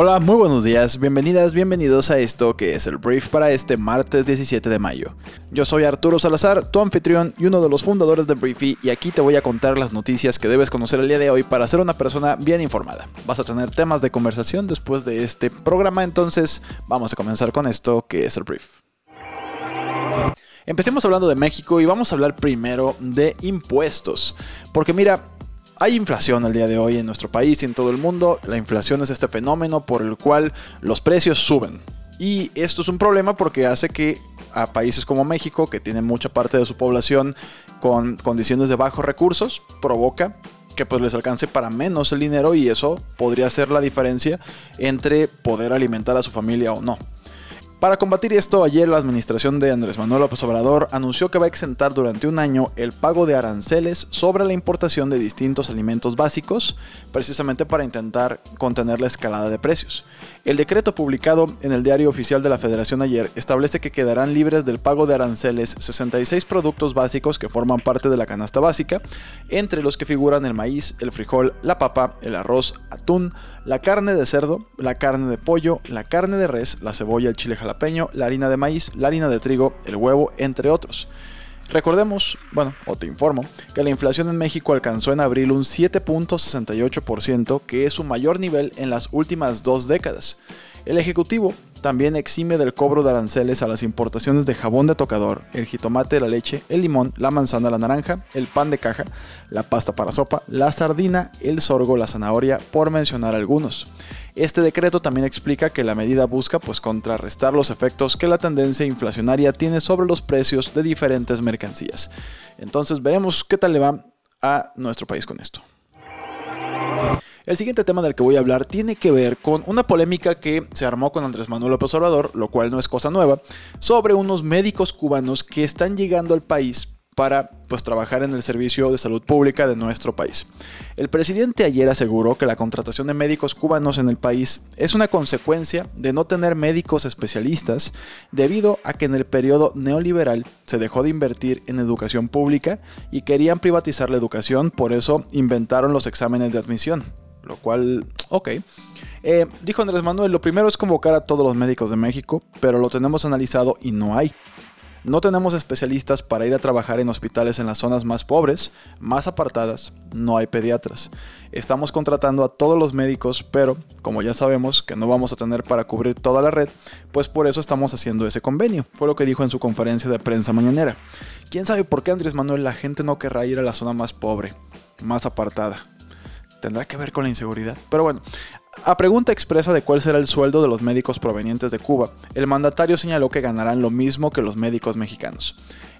Hola, muy buenos días, bienvenidas, bienvenidos a esto que es el brief para este martes 17 de mayo. Yo soy Arturo Salazar, tu anfitrión y uno de los fundadores de Briefy y aquí te voy a contar las noticias que debes conocer el día de hoy para ser una persona bien informada. Vas a tener temas de conversación después de este programa, entonces vamos a comenzar con esto que es el brief. Empecemos hablando de México y vamos a hablar primero de impuestos, porque mira, hay inflación al día de hoy en nuestro país y en todo el mundo. La inflación es este fenómeno por el cual los precios suben. Y esto es un problema porque hace que a países como México, que tienen mucha parte de su población con condiciones de bajos recursos, provoca que pues les alcance para menos el dinero y eso podría ser la diferencia entre poder alimentar a su familia o no. Para combatir esto, ayer la administración de Andrés Manuel López Obrador anunció que va a exentar durante un año el pago de aranceles sobre la importación de distintos alimentos básicos, precisamente para intentar contener la escalada de precios. El decreto publicado en el Diario Oficial de la Federación ayer establece que quedarán libres del pago de aranceles 66 productos básicos que forman parte de la canasta básica, entre los que figuran el maíz, el frijol, la papa, el arroz, atún, la carne de cerdo, la carne de pollo, la carne de res, la cebolla, el chile jalapeño, la harina de maíz, la harina de trigo, el huevo, entre otros. Recordemos, bueno, o te informo, que la inflación en México alcanzó en abril un 7.68%, que es su mayor nivel en las últimas dos décadas. El Ejecutivo también exime del cobro de aranceles a las importaciones de jabón de tocador, el jitomate, la leche, el limón, la manzana, la naranja, el pan de caja, la pasta para sopa, la sardina, el sorgo, la zanahoria, por mencionar algunos. Este decreto también explica que la medida busca pues contrarrestar los efectos que la tendencia inflacionaria tiene sobre los precios de diferentes mercancías. Entonces veremos qué tal le va a nuestro país con esto. El siguiente tema del que voy a hablar tiene que ver con una polémica que se armó con Andrés Manuel López Obrador, lo cual no es cosa nueva, sobre unos médicos cubanos que están llegando al país para pues, trabajar en el servicio de salud pública de nuestro país. El presidente ayer aseguró que la contratación de médicos cubanos en el país es una consecuencia de no tener médicos especialistas debido a que en el periodo neoliberal se dejó de invertir en educación pública y querían privatizar la educación, por eso inventaron los exámenes de admisión. Lo cual, ok. Eh, dijo Andrés Manuel, lo primero es convocar a todos los médicos de México, pero lo tenemos analizado y no hay. No tenemos especialistas para ir a trabajar en hospitales en las zonas más pobres, más apartadas, no hay pediatras. Estamos contratando a todos los médicos, pero como ya sabemos que no vamos a tener para cubrir toda la red, pues por eso estamos haciendo ese convenio. Fue lo que dijo en su conferencia de prensa mañanera. ¿Quién sabe por qué Andrés Manuel la gente no querrá ir a la zona más pobre, más apartada? Tendrá que ver con la inseguridad. Pero bueno, a pregunta expresa de cuál será el sueldo de los médicos provenientes de Cuba, el mandatario señaló que ganarán lo mismo que los médicos mexicanos.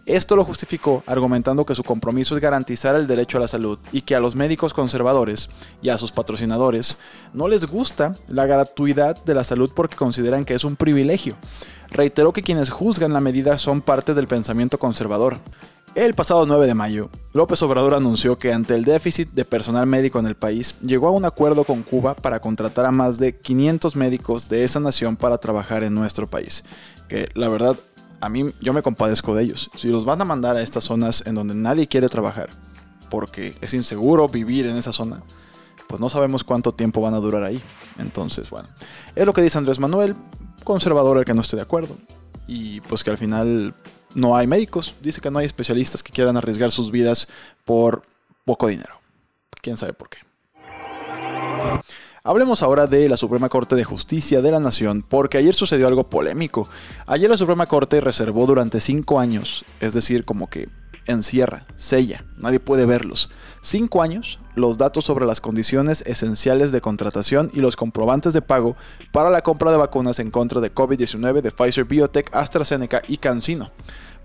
Esto lo justificó argumentando que su compromiso es garantizar el derecho a la salud y que a los médicos conservadores y a sus patrocinadores no les gusta la gratuidad de la salud porque consideran que es un privilegio. Reiteró que quienes juzgan la medida son parte del pensamiento conservador. El pasado 9 de mayo, López Obrador anunció que ante el déficit de personal médico en el país, llegó a un acuerdo con Cuba para contratar a más de 500 médicos de esa nación para trabajar en nuestro país. Que la verdad, a mí yo me compadezco de ellos. Si los van a mandar a estas zonas en donde nadie quiere trabajar, porque es inseguro vivir en esa zona, pues no sabemos cuánto tiempo van a durar ahí. Entonces, bueno, es lo que dice Andrés Manuel, conservador el que no esté de acuerdo. Y pues que al final no hay médicos, dice que no hay especialistas que quieran arriesgar sus vidas por poco dinero. ¿Quién sabe por qué? Hablemos ahora de la Suprema Corte de Justicia de la Nación, porque ayer sucedió algo polémico. Ayer la Suprema Corte reservó durante cinco años, es decir, como que encierra, sella, nadie puede verlos. Cinco años, los datos sobre las condiciones esenciales de contratación y los comprobantes de pago para la compra de vacunas en contra de COVID-19 de Pfizer Biotech, AstraZeneca y CanSino.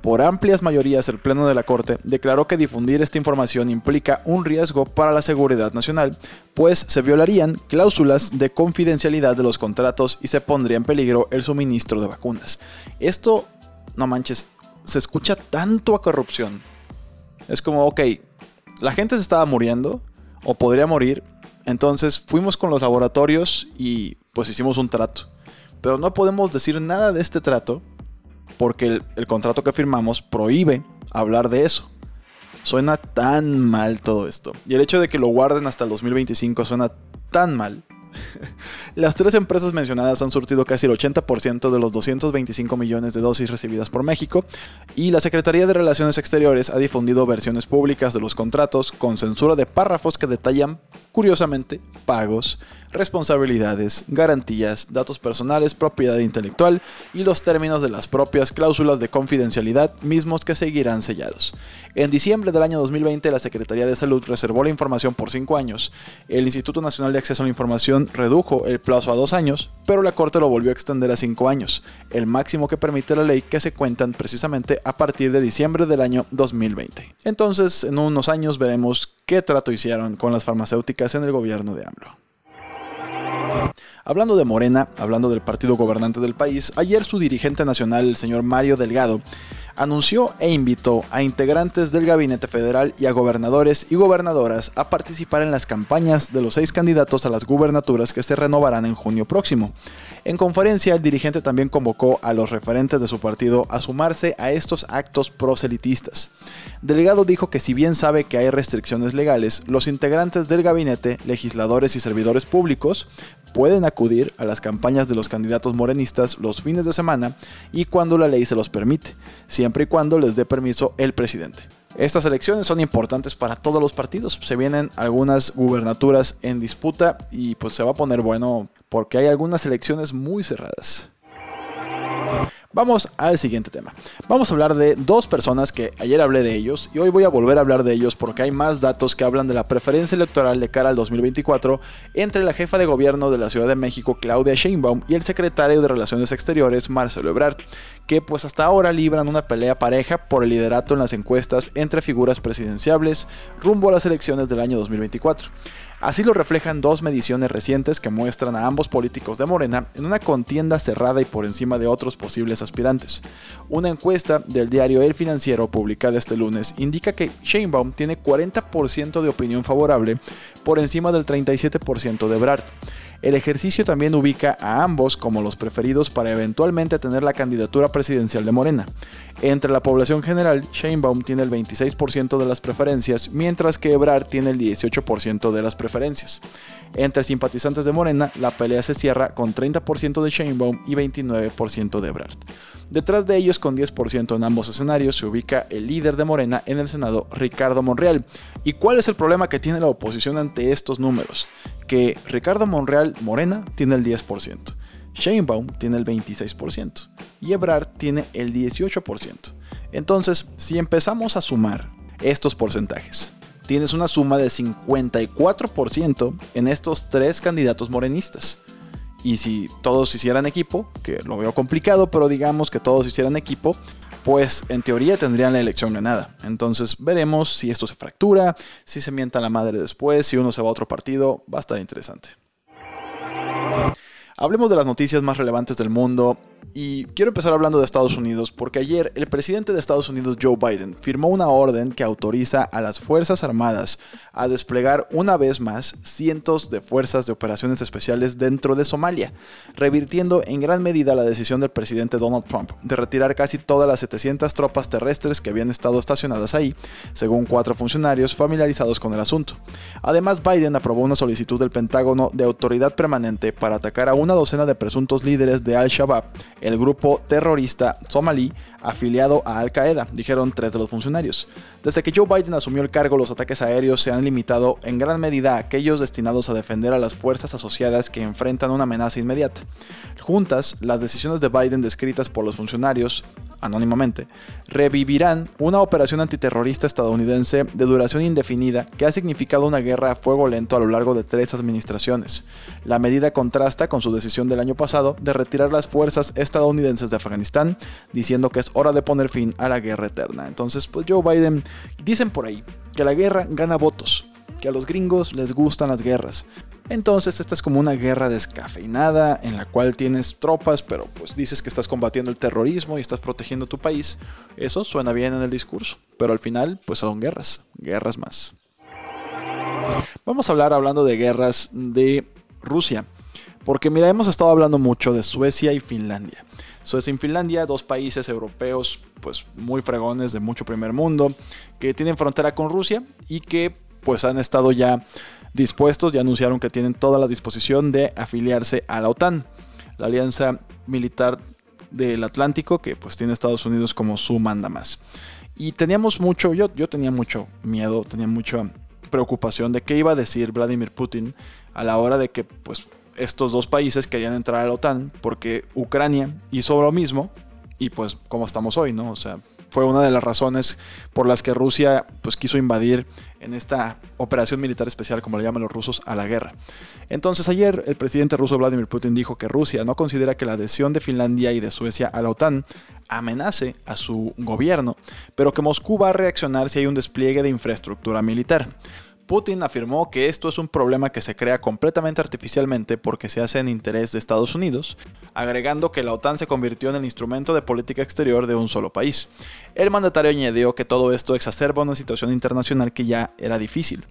Por amplias mayorías, el Pleno de la Corte declaró que difundir esta información implica un riesgo para la seguridad nacional, pues se violarían cláusulas de confidencialidad de los contratos y se pondría en peligro el suministro de vacunas. Esto, no manches, se escucha tanto a corrupción. Es como, ok, la gente se estaba muriendo, o podría morir, Entonces fuimos con los laboratorios y pues hicimos un trato. Pero no podemos decir nada de este trato porque el, el contrato que firmamos prohíbe hablar de eso. Suena tan mal todo esto. Y el hecho de que lo guarden hasta el 2025 suena tan mal Las tres empresas mencionadas han surtido casi el 80% de los 225 millones de dosis recibidas por México y la Secretaría de Relaciones Exteriores ha difundido versiones públicas de los contratos con censura de párrafos que detallan, curiosamente, pagos, responsabilidades, garantías, datos personales, propiedad intelectual y los términos de las propias cláusulas de confidencialidad mismos que seguirán sellados. En diciembre del año 2020 la Secretaría de Salud reservó la información por cinco años. El Instituto Nacional de Acceso a la Información redujo el plazo a dos años, pero la Corte lo volvió a extender a cinco años, el máximo que permite la ley que se cuentan precisamente a partir de diciembre del año 2020. Entonces, en unos años veremos qué trato hicieron con las farmacéuticas en el gobierno de AMLO. Hablando de Morena, hablando del partido gobernante del país, ayer su dirigente nacional, el señor Mario Delgado, anunció e invitó a integrantes del gabinete federal y a gobernadores y gobernadoras a participar en las campañas de los seis candidatos a las gubernaturas que se renovarán en junio próximo. En conferencia, el dirigente también convocó a los referentes de su partido a sumarse a estos actos proselitistas. Delegado dijo que si bien sabe que hay restricciones legales, los integrantes del gabinete, legisladores y servidores públicos pueden acudir a las campañas de los candidatos morenistas los fines de semana y cuando la ley se los permite, siempre y cuando les dé permiso el presidente. Estas elecciones son importantes para todos los partidos. Se vienen algunas gubernaturas en disputa y pues se va a poner bueno porque hay algunas elecciones muy cerradas. Vamos al siguiente tema. Vamos a hablar de dos personas que ayer hablé de ellos y hoy voy a volver a hablar de ellos porque hay más datos que hablan de la preferencia electoral de cara al 2024 entre la jefa de gobierno de la Ciudad de México, Claudia Sheinbaum, y el secretario de Relaciones Exteriores, Marcelo Ebrard, que pues hasta ahora libran una pelea pareja por el liderato en las encuestas entre figuras presidenciables rumbo a las elecciones del año 2024. Así lo reflejan dos mediciones recientes que muestran a ambos políticos de Morena en una contienda cerrada y por encima de otros posibles aspirantes. Una encuesta del diario El Financiero publicada este lunes indica que Sheinbaum tiene 40% de opinión favorable por encima del 37% de Brad. El ejercicio también ubica a ambos como los preferidos para eventualmente tener la candidatura presidencial de Morena. Entre la población general, Sheinbaum tiene el 26% de las preferencias, mientras que Ebrard tiene el 18% de las preferencias. Entre simpatizantes de Morena, la pelea se cierra con 30% de Sheinbaum y 29% de Ebrard. Detrás de ellos, con 10% en ambos escenarios, se ubica el líder de Morena en el Senado, Ricardo Monreal. ¿Y cuál es el problema que tiene la oposición ante estos números? Que Ricardo Monreal Morena tiene el 10%, Sheinbaum tiene el 26% y Ebrard tiene el 18%. Entonces, si empezamos a sumar estos porcentajes, tienes una suma de 54% en estos tres candidatos morenistas. Y si todos hicieran equipo, que lo veo complicado, pero digamos que todos hicieran equipo, pues en teoría tendrían la elección ganada. Entonces veremos si esto se fractura, si se mienta la madre después, si uno se va a otro partido, va a estar interesante. Hablemos de las noticias más relevantes del mundo y quiero empezar hablando de Estados Unidos porque ayer el presidente de Estados Unidos, Joe Biden, firmó una orden que autoriza a las Fuerzas Armadas a desplegar una vez más cientos de fuerzas de operaciones especiales dentro de Somalia, revirtiendo en gran medida la decisión del presidente Donald Trump de retirar casi todas las 700 tropas terrestres que habían estado estacionadas ahí, según cuatro funcionarios familiarizados con el asunto. Además, Biden aprobó una solicitud del Pentágono de autoridad permanente para atacar a una docena de presuntos líderes de Al-Shabaab el grupo terrorista somalí afiliado a Al Qaeda, dijeron tres de los funcionarios. Desde que Joe Biden asumió el cargo, los ataques aéreos se han limitado en gran medida a aquellos destinados a defender a las fuerzas asociadas que enfrentan una amenaza inmediata. Juntas, las decisiones de Biden descritas por los funcionarios anónimamente, revivirán una operación antiterrorista estadounidense de duración indefinida que ha significado una guerra a fuego lento a lo largo de tres administraciones. La medida contrasta con su decisión del año pasado de retirar las fuerzas estadounidenses de Afganistán, diciendo que es hora de poner fin a la guerra eterna. Entonces, pues Joe Biden, dicen por ahí que la guerra gana votos, que a los gringos les gustan las guerras. Entonces esta es como una guerra descafeinada en la cual tienes tropas, pero pues dices que estás combatiendo el terrorismo y estás protegiendo tu país. Eso suena bien en el discurso, pero al final pues son guerras, guerras más. Vamos a hablar hablando de guerras de Rusia. Porque mira, hemos estado hablando mucho de Suecia y Finlandia. Suecia y Finlandia, dos países europeos pues muy fregones de mucho primer mundo, que tienen frontera con Rusia y que pues han estado ya dispuestos, ya anunciaron que tienen toda la disposición de afiliarse a la OTAN, la alianza militar del Atlántico que pues tiene Estados Unidos como su manda más. Y teníamos mucho, yo, yo tenía mucho miedo, tenía mucha preocupación de qué iba a decir Vladimir Putin a la hora de que pues estos dos países querían entrar a la OTAN porque Ucrania hizo lo mismo y pues como estamos hoy, ¿no? O sea, fue una de las razones por las que Rusia pues quiso invadir en esta operación militar especial, como le llaman los rusos, a la guerra. Entonces ayer el presidente ruso Vladimir Putin dijo que Rusia no considera que la adhesión de Finlandia y de Suecia a la OTAN amenace a su gobierno, pero que Moscú va a reaccionar si hay un despliegue de infraestructura militar. Putin afirmó que esto es un problema que se crea completamente artificialmente porque se hace en interés de Estados Unidos, agregando que la OTAN se convirtió en el instrumento de política exterior de un solo país. El mandatario añadió que todo esto exacerba una situación internacional que ya era difícil.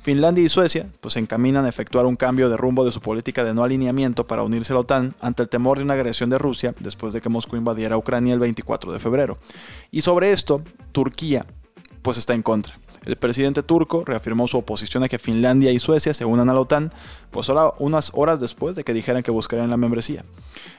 Finlandia y Suecia pues, se encaminan a efectuar un cambio de rumbo de su política de no alineamiento para unirse a la OTAN ante el temor de una agresión de Rusia después de que Moscú invadiera Ucrania el 24 de febrero. Y sobre esto, Turquía pues está en contra. El presidente turco reafirmó su oposición a que Finlandia y Suecia se unan a la OTAN, pues solo unas horas después de que dijeran que buscarían la membresía.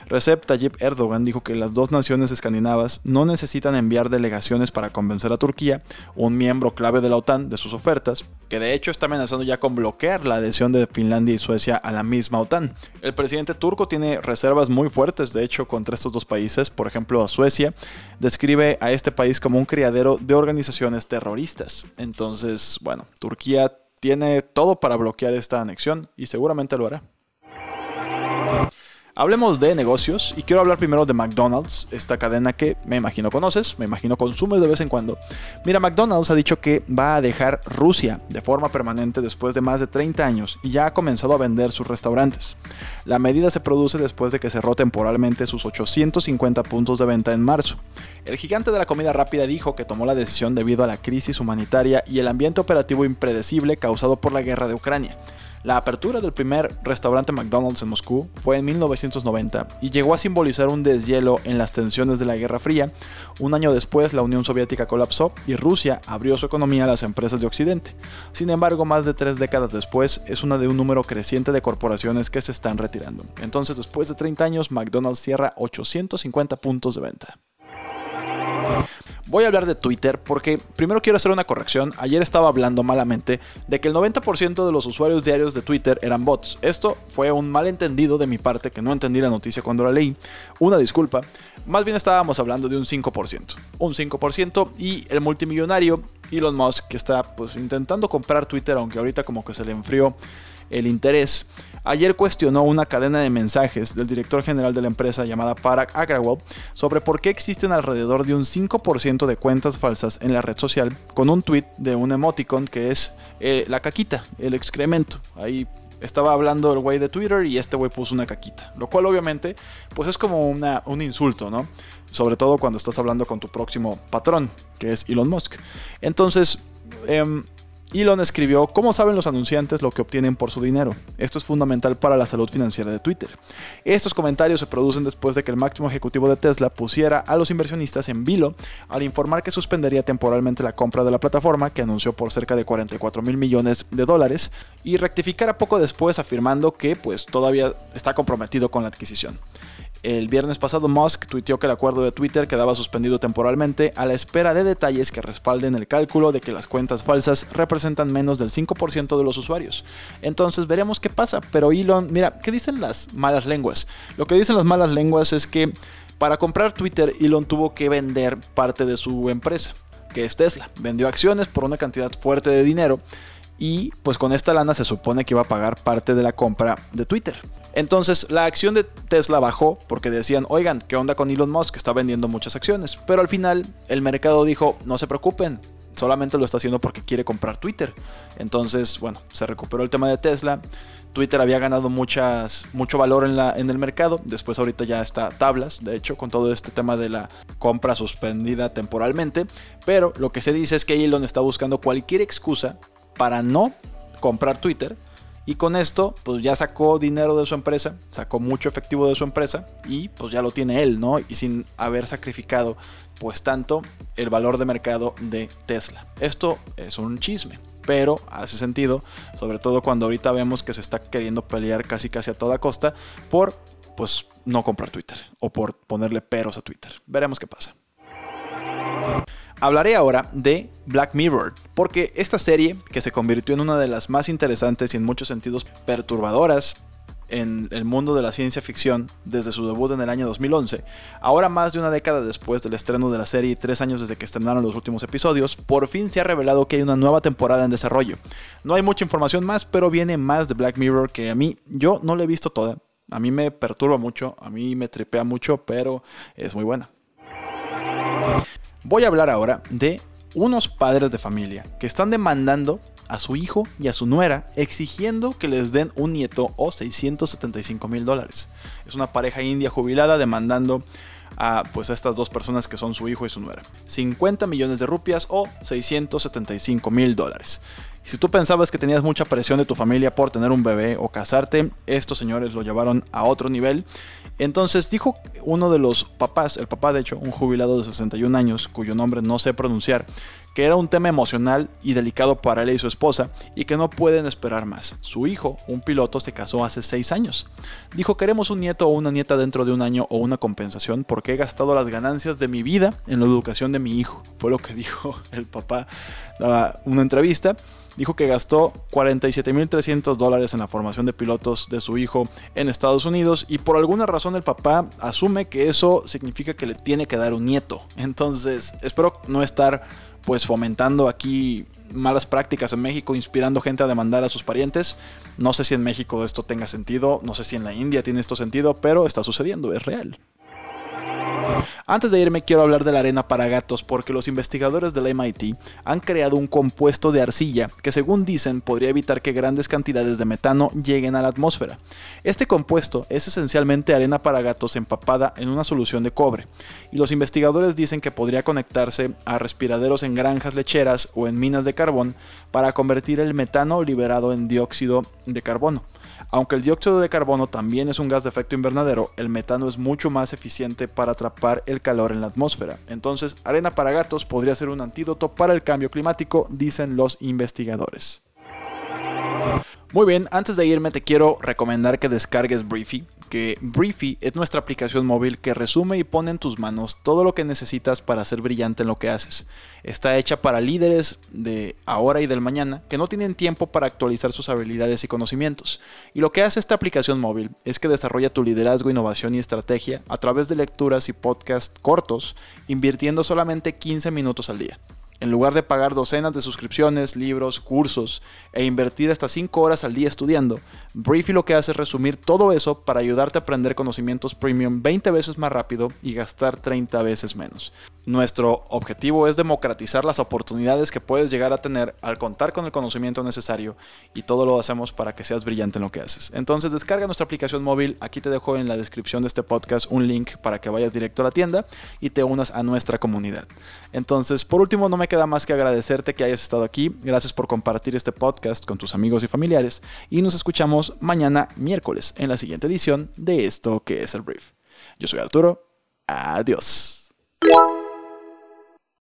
Recep Tayyip Erdogan dijo que las dos naciones escandinavas no necesitan enviar delegaciones para convencer a Turquía, un miembro clave de la OTAN, de sus ofertas, que de hecho está amenazando ya con bloquear la adhesión de Finlandia y Suecia a la misma OTAN. El presidente turco tiene reservas muy fuertes, de hecho, contra estos dos países. Por ejemplo, a Suecia describe a este país como un criadero de organizaciones terroristas. Entonces, bueno, Turquía tiene todo para bloquear esta anexión y seguramente lo hará. Hablemos de negocios y quiero hablar primero de McDonald's, esta cadena que me imagino conoces, me imagino consumes de vez en cuando. Mira, McDonald's ha dicho que va a dejar Rusia de forma permanente después de más de 30 años y ya ha comenzado a vender sus restaurantes. La medida se produce después de que cerró temporalmente sus 850 puntos de venta en marzo. El gigante de la comida rápida dijo que tomó la decisión debido a la crisis humanitaria y el ambiente operativo impredecible causado por la guerra de Ucrania. La apertura del primer restaurante McDonald's en Moscú fue en 1990 y llegó a simbolizar un deshielo en las tensiones de la Guerra Fría. Un año después la Unión Soviética colapsó y Rusia abrió su economía a las empresas de Occidente. Sin embargo, más de tres décadas después es una de un número creciente de corporaciones que se están retirando. Entonces, después de 30 años, McDonald's cierra 850 puntos de venta. Voy a hablar de Twitter porque primero quiero hacer una corrección. Ayer estaba hablando malamente de que el 90% de los usuarios diarios de Twitter eran bots. Esto fue un malentendido de mi parte, que no entendí la noticia cuando la leí. Una disculpa. Más bien estábamos hablando de un 5%. Un 5% y el multimillonario Elon Musk que está pues intentando comprar Twitter, aunque ahorita como que se le enfrió el interés ayer cuestionó una cadena de mensajes del director general de la empresa llamada Parag Agrawal sobre por qué existen alrededor de un 5% de cuentas falsas en la red social con un tweet de un emoticon que es eh, la caquita, el excremento. Ahí estaba hablando el güey de Twitter y este güey puso una caquita. Lo cual obviamente pues es como un insulto, ¿no? Sobre todo cuando estás hablando con tu próximo patrón, que es Elon Musk. Entonces, eh, Elon escribió, ¿cómo saben los anunciantes lo que obtienen por su dinero? Esto es fundamental para la salud financiera de Twitter. Estos comentarios se producen después de que el máximo ejecutivo de Tesla pusiera a los inversionistas en vilo al informar que suspendería temporalmente la compra de la plataforma, que anunció por cerca de 44 mil millones de dólares, y rectificara poco después afirmando que pues todavía está comprometido con la adquisición. El viernes pasado Musk tuiteó que el acuerdo de Twitter quedaba suspendido temporalmente a la espera de detalles que respalden el cálculo de que las cuentas falsas representan menos del 5% de los usuarios. Entonces veremos qué pasa, pero Elon, mira, ¿qué dicen las malas lenguas? Lo que dicen las malas lenguas es que para comprar Twitter Elon tuvo que vender parte de su empresa, que es Tesla. Vendió acciones por una cantidad fuerte de dinero y pues con esta lana se supone que iba a pagar parte de la compra de Twitter. Entonces la acción de Tesla bajó porque decían, oigan, ¿qué onda con Elon Musk que está vendiendo muchas acciones? Pero al final el mercado dijo, no se preocupen, solamente lo está haciendo porque quiere comprar Twitter. Entonces, bueno, se recuperó el tema de Tesla. Twitter había ganado mucho valor en, en el mercado. Después ahorita ya está tablas, de hecho, con todo este tema de la compra suspendida temporalmente. Pero lo que se dice es que Elon está buscando cualquier excusa para no comprar Twitter y con esto, pues ya sacó dinero de su empresa, sacó mucho efectivo de su empresa y pues ya lo tiene él, ¿no? Y sin haber sacrificado pues tanto el valor de mercado de Tesla. Esto es un chisme, pero hace sentido, sobre todo cuando ahorita vemos que se está queriendo pelear casi casi a toda costa por pues no comprar Twitter o por ponerle peros a Twitter. Veremos qué pasa. Hablaré ahora de Black Mirror, porque esta serie, que se convirtió en una de las más interesantes y en muchos sentidos perturbadoras en el mundo de la ciencia ficción desde su debut en el año 2011, ahora más de una década después del estreno de la serie y tres años desde que estrenaron los últimos episodios, por fin se ha revelado que hay una nueva temporada en desarrollo. No hay mucha información más, pero viene más de Black Mirror que a mí yo no la he visto toda. A mí me perturba mucho, a mí me tripea mucho, pero es muy buena. Voy a hablar ahora de unos padres de familia que están demandando a su hijo y a su nuera exigiendo que les den un nieto o 675 mil dólares. Es una pareja india jubilada demandando a pues a estas dos personas que son su hijo y su nuera. 50 millones de rupias o 675 mil dólares. Si tú pensabas que tenías mucha presión de tu familia por tener un bebé o casarte, estos señores lo llevaron a otro nivel. Entonces dijo uno de los papás, el papá de hecho, un jubilado de 61 años, cuyo nombre no sé pronunciar, que era un tema emocional y delicado para él y su esposa y que no pueden esperar más. Su hijo, un piloto, se casó hace 6 años. Dijo, queremos un nieto o una nieta dentro de un año o una compensación porque he gastado las ganancias de mi vida en la educación de mi hijo. Fue lo que dijo el papá. Daba una entrevista dijo que gastó 47.300 dólares en la formación de pilotos de su hijo en Estados Unidos y por alguna razón el papá asume que eso significa que le tiene que dar un nieto. Entonces, espero no estar pues fomentando aquí malas prácticas en México, inspirando gente a demandar a sus parientes. No sé si en México esto tenga sentido, no sé si en la India tiene esto sentido, pero está sucediendo, es real. Antes de irme quiero hablar de la arena para gatos porque los investigadores del MIT han creado un compuesto de arcilla que según dicen podría evitar que grandes cantidades de metano lleguen a la atmósfera. Este compuesto es esencialmente arena para gatos empapada en una solución de cobre y los investigadores dicen que podría conectarse a respiraderos en granjas lecheras o en minas de carbón para convertir el metano liberado en dióxido de carbono. Aunque el dióxido de carbono también es un gas de efecto invernadero, el metano es mucho más eficiente para atrapar el calor en la atmósfera. Entonces, arena para gatos podría ser un antídoto para el cambio climático, dicen los investigadores. Muy bien, antes de irme te quiero recomendar que descargues Briefy que Briefy es nuestra aplicación móvil que resume y pone en tus manos todo lo que necesitas para ser brillante en lo que haces. Está hecha para líderes de ahora y del mañana que no tienen tiempo para actualizar sus habilidades y conocimientos. Y lo que hace esta aplicación móvil es que desarrolla tu liderazgo, innovación y estrategia a través de lecturas y podcasts cortos, invirtiendo solamente 15 minutos al día. En lugar de pagar docenas de suscripciones, libros, cursos e invertir hasta 5 horas al día estudiando, Briefy lo que hace es resumir todo eso para ayudarte a aprender conocimientos premium 20 veces más rápido y gastar 30 veces menos. Nuestro objetivo es democratizar las oportunidades que puedes llegar a tener al contar con el conocimiento necesario y todo lo hacemos para que seas brillante en lo que haces. Entonces descarga nuestra aplicación móvil, aquí te dejo en la descripción de este podcast un link para que vayas directo a la tienda y te unas a nuestra comunidad. Entonces, por último, no me queda más que agradecerte que hayas estado aquí, gracias por compartir este podcast con tus amigos y familiares y nos escuchamos mañana miércoles en la siguiente edición de esto que es el brief. Yo soy Arturo, adiós.